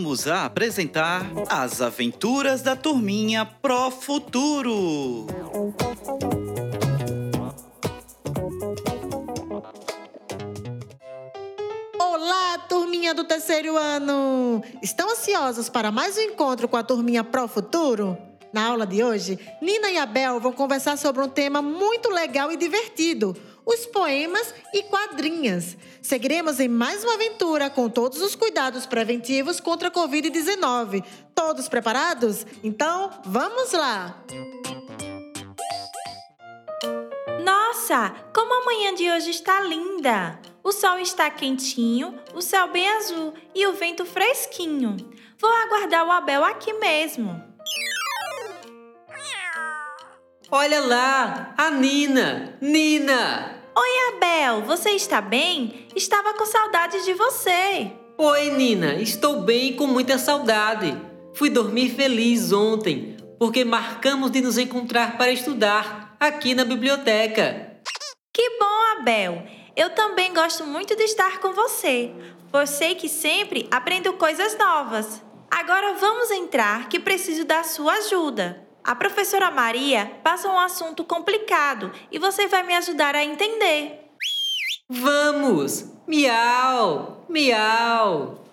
voltamos a apresentar As Aventuras da Turminha Pro Futuro. Olá, turminha do terceiro ano! Estão ansiosos para mais um encontro com a turminha Pro Futuro? Na aula de hoje, Nina e Abel vão conversar sobre um tema muito legal e divertido: os poemas e quadrinhas. Seguiremos em mais uma aventura com todos os cuidados preventivos contra a Covid-19. Todos preparados? Então, vamos lá! Nossa, como a manhã de hoje está linda! O sol está quentinho, o céu bem azul e o vento fresquinho. Vou aguardar o Abel aqui mesmo. Olha lá, a Nina! Nina! Oi, Abel, você está bem? Estava com saudade de você. Oi, Nina, estou bem e com muita saudade. Fui dormir feliz ontem, porque marcamos de nos encontrar para estudar aqui na biblioteca. Que bom, Abel. Eu também gosto muito de estar com você, pois sei que sempre aprendo coisas novas. Agora vamos entrar que preciso da sua ajuda. A professora Maria passa um assunto complicado e você vai me ajudar a entender. Vamos! Miau! Miau!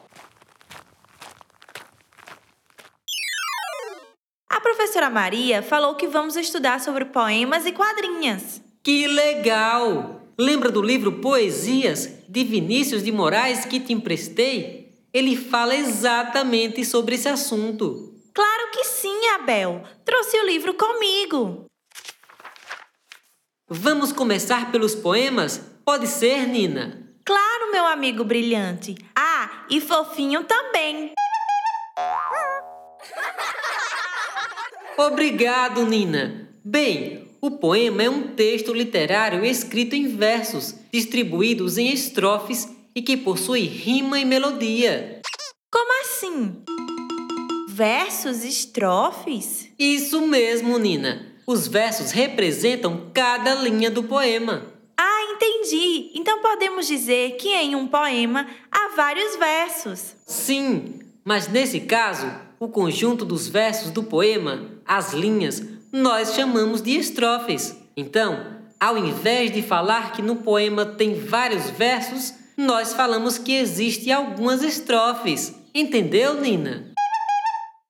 A professora Maria falou que vamos estudar sobre poemas e quadrinhas. Que legal! Lembra do livro Poesias de Vinícius de Moraes que te emprestei? Ele fala exatamente sobre esse assunto. Abel. Trouxe o livro comigo. Vamos começar pelos poemas? Pode ser, Nina? Claro, meu amigo brilhante. Ah, e fofinho também. Obrigado, Nina. Bem, o poema é um texto literário escrito em versos, distribuídos em estrofes e que possui rima e melodia. Como assim? Versos, estrofes? Isso mesmo, Nina. Os versos representam cada linha do poema. Ah, entendi. Então podemos dizer que em um poema há vários versos. Sim, mas nesse caso, o conjunto dos versos do poema, as linhas, nós chamamos de estrofes. Então, ao invés de falar que no poema tem vários versos, nós falamos que existe algumas estrofes. Entendeu, Nina?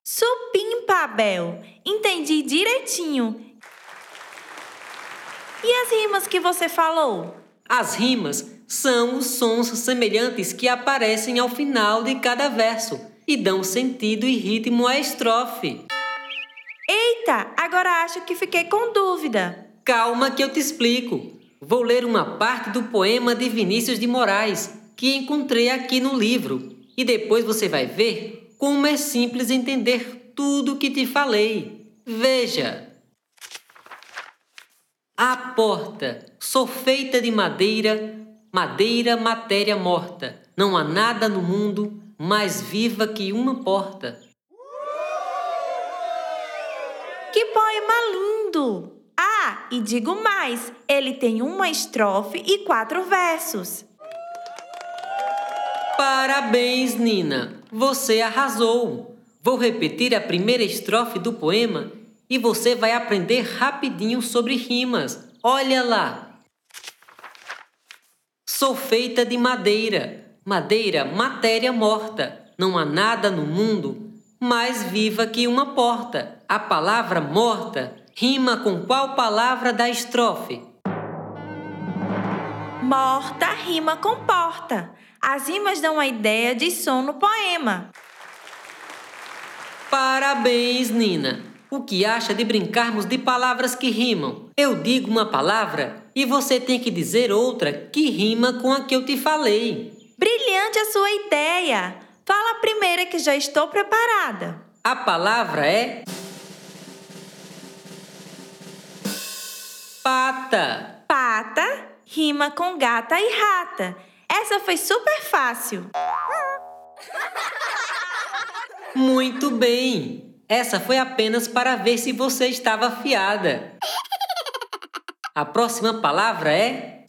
Supimpa, Abel. Entendi direitinho. E as rimas que você falou? As rimas são os sons semelhantes que aparecem ao final de cada verso e dão sentido e ritmo à estrofe. Eita, agora acho que fiquei com dúvida. Calma que eu te explico. Vou ler uma parte do poema de Vinícius de Moraes que encontrei aqui no livro e depois você vai ver como é simples entender tudo o que te falei. Veja. A porta, sou feita de madeira, madeira, matéria morta. Não há nada no mundo mais viva que uma porta. Que poema lindo! Ah, e digo mais: ele tem uma estrofe e quatro versos. Parabéns, Nina! Você arrasou! Vou repetir a primeira estrofe do poema e você vai aprender rapidinho sobre rimas. Olha lá! Sou feita de madeira. Madeira, matéria morta. Não há nada no mundo mais viva que uma porta. A palavra morta rima com qual palavra da estrofe? Morta rima com porta. As rimas dão a ideia de som no poema. Parabéns, Nina! O que acha de brincarmos de palavras que rimam? Eu digo uma palavra e você tem que dizer outra que rima com a que eu te falei. Brilhante a sua ideia! Fala a primeira que já estou preparada. A palavra é. Pata. Pata rima com gata e rata. Essa foi super fácil. Muito bem! Essa foi apenas para ver se você estava afiada. A próxima palavra é.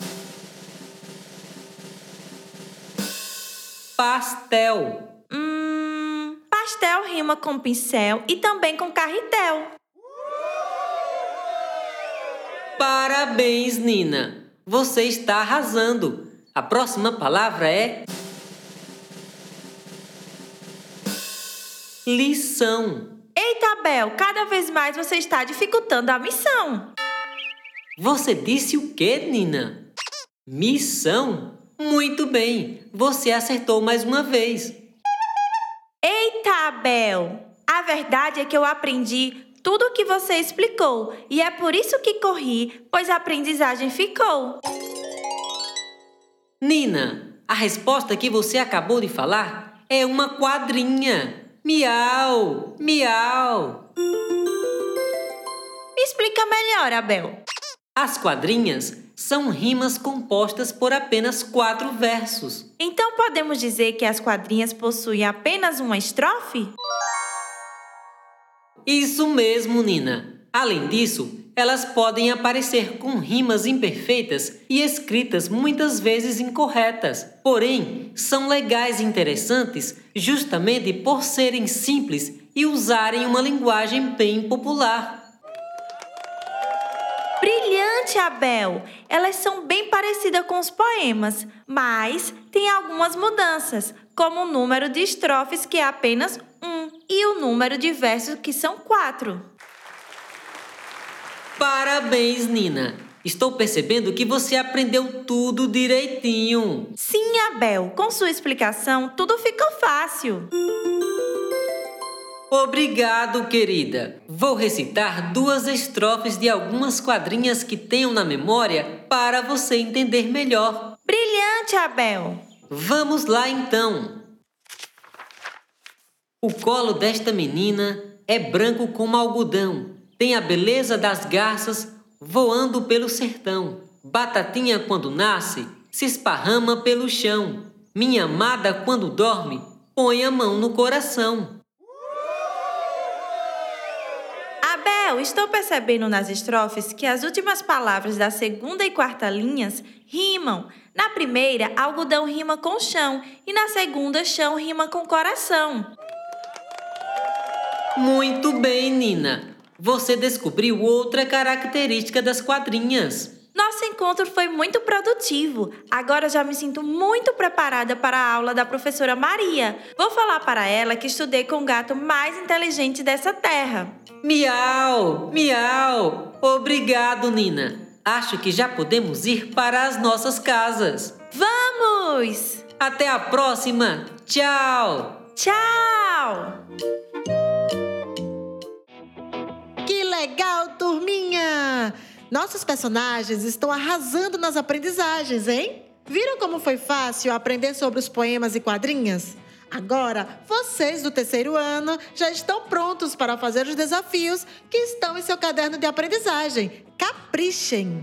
Pastel. Hum. Pastel rima com pincel e também com carretel. Parabéns, Nina! Você está arrasando. A próxima palavra é. Lição. Eita, Bel, cada vez mais você está dificultando a missão. Você disse o quê, Nina? Missão? Muito bem, você acertou mais uma vez. Eita, Bel! A verdade é que eu aprendi tudo o que você explicou e é por isso que corri, pois a aprendizagem ficou. Nina, a resposta que você acabou de falar é uma quadrinha. Miau, miau. Me explica melhor, Abel. As quadrinhas são rimas compostas por apenas quatro versos. Então podemos dizer que as quadrinhas possuem apenas uma estrofe? Isso mesmo, Nina. Além disso, elas podem aparecer com rimas imperfeitas e escritas muitas vezes incorretas. Porém, são legais e interessantes justamente por serem simples e usarem uma linguagem bem popular. Brilhante, Abel! Elas são bem parecidas com os poemas, mas tem algumas mudanças, como o número de estrofes, que é apenas e o número de versos, que são quatro. Parabéns, Nina! Estou percebendo que você aprendeu tudo direitinho. Sim, Abel, com sua explicação, tudo ficou fácil. Obrigado, querida. Vou recitar duas estrofes de algumas quadrinhas que tenho na memória para você entender melhor. Brilhante, Abel. Vamos lá então. O colo desta menina é branco como algodão. Tem a beleza das garças voando pelo sertão. Batatinha quando nasce se esparrama pelo chão. Minha amada quando dorme põe a mão no coração. Abel, estou percebendo nas estrofes que as últimas palavras da segunda e quarta linhas rimam. Na primeira, algodão rima com chão e na segunda, chão rima com coração. Muito bem, Nina. Você descobriu outra característica das quadrinhas. Nosso encontro foi muito produtivo. Agora já me sinto muito preparada para a aula da professora Maria. Vou falar para ela que estudei com o gato mais inteligente dessa terra. Miau, miau. Obrigado, Nina. Acho que já podemos ir para as nossas casas. Vamos! Até a próxima. Tchau. Tchau! Legal, turminha! Nossos personagens estão arrasando nas aprendizagens, hein? Viram como foi fácil aprender sobre os poemas e quadrinhas? Agora, vocês do terceiro ano já estão prontos para fazer os desafios que estão em seu caderno de aprendizagem. Caprichem!